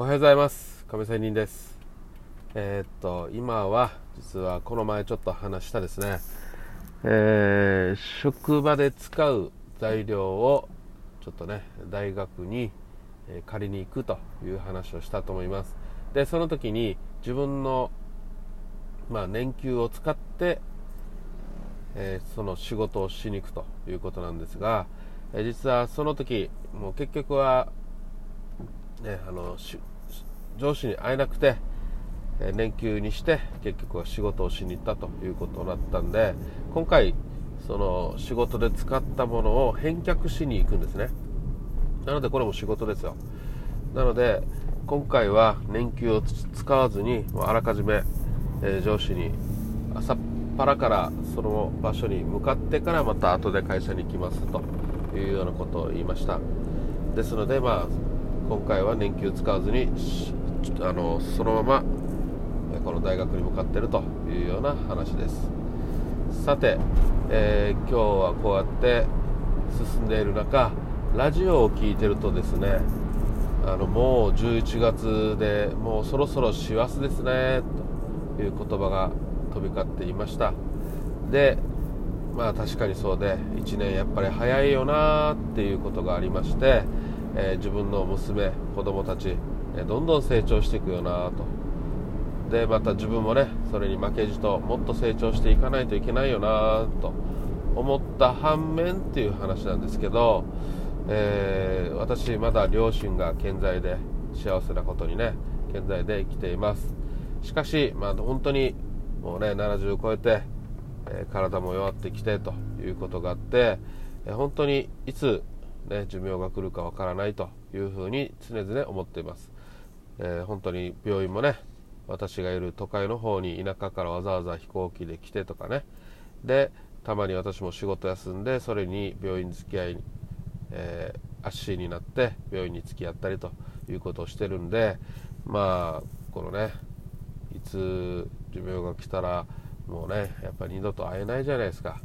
おはようございます。亀仙人です。えー、っと今は実はこの前ちょっと話したですね、えー、職場で使う材料をちょっとね大学に借りに行くという話をしたと思います。でその時に自分のまあ、年給を使って、えー、その仕事をしに行くということなんですが、え、実はその時もう結局はね、あの上司に会えなくて、え年給にして結局は仕事をしに行ったということになったんで今回その仕事で使ったものを返却しに行くんですね。なのでこれも仕事ですよ。なので今回は年給を使わずにあらかじめ、え上司に朝っぱらからその場所に向かってからまた後で会社に行きますというようなことを言いました。ですのでまあ今回は年給使わずにあのそのままこの大学に向かっているというような話です。さて、えー、今日はこうやって進んでいる中ラジオを聴いてるとですねあのもう11月でもうそろそろ師走ですねという言葉が飛び交っていました。でまあ確かにそうで1年やっぱり早いよなっていうことがありましてえー、自分の娘子供たち、え、どんどん成長していくよなと。でまた自分もねそれに負けじともっと成長していかないといけないよなと思った反面っていう話なんですけど、えー、私まだ両親が健在で幸せなことにね健在で生きています。しかし、まあ、本当にもうね70超えて、え体も弱ってきてということがあって、え本当にいつね、寿命が来るかわからないというふうに常々思っています、えー、本当に病院もね私がいる都会の方に田舎からわざわざ飛行機で来てとかね。でたまに私も仕事休んでそれに病院付き合い、えー、足になって病院に付き合ったりということをしてるんでまあこのねいつ寿命が来たらもうねやっぱり二度と会えないじゃないですか。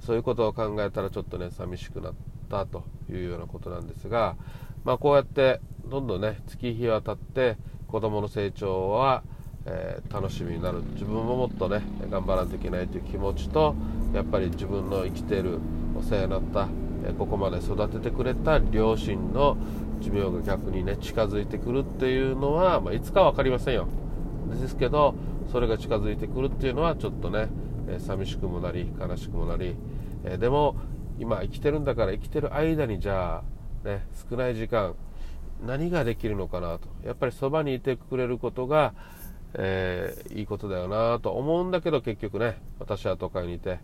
そういうことを考えたらちょっとね寂しくなったというようなことなんですが、まあ、こうやってどんどんね月日は経って子どもの成長は、えー、楽しみになる。自分ももっとね頑張らないといけないという気持ちとやっぱり自分の生きているお世話になった、えー、ここまで育ててくれた両親の寿命が逆にね近づいてくるっていうのは、まあ、いつか分かりませんよ。ですけどそれが近づいてくるっていうのはちょっとね、えー、寂しくもなり悲しくもなり、えでも今生きてるんだから生きてる間にじゃあ、ね、少ない時間何ができるのかなと。やっぱりそばにいてくれることが、えー、いいことだよなと思うんだけど結局ね私は都会にいて、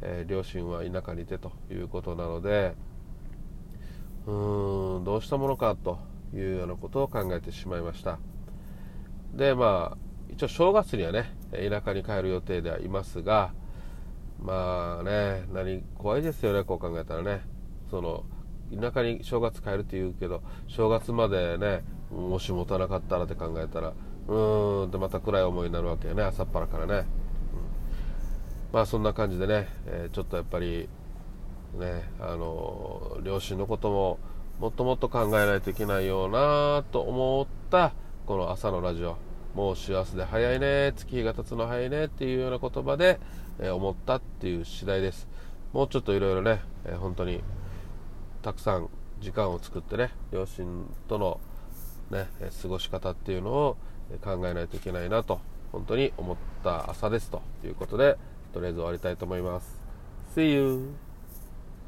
えー、両親は田舎にいてということなのでうーんどうしたものかというようなことを考えてしまいました。でまあ一応正月にはね田舎に帰る予定ではいますがまあね、何、怖いですよね、こう考えたらね。その、田舎に正月帰るって言うけど、正月までね、もし持たなかったらって考えたら、うーんってまた暗い思いになるわけよね、朝っぱらからね。うん、まあそんな感じでね、えー、ちょっとやっぱり、ね、あの、両親のことも、もっともっと考えないといけないよなと思った、この朝のラジオ。もう幸せで早いね、月日が経つの早いねっていうような言葉で、え、思ったっていう次第です。もうちょっといろいろね、え、本当にたくさん時間を作ってね、両親とのね、え過ごし方っていうのを考えないといけないなと、本当に思った朝ですということで、とりあえず終わりたいと思います。See you!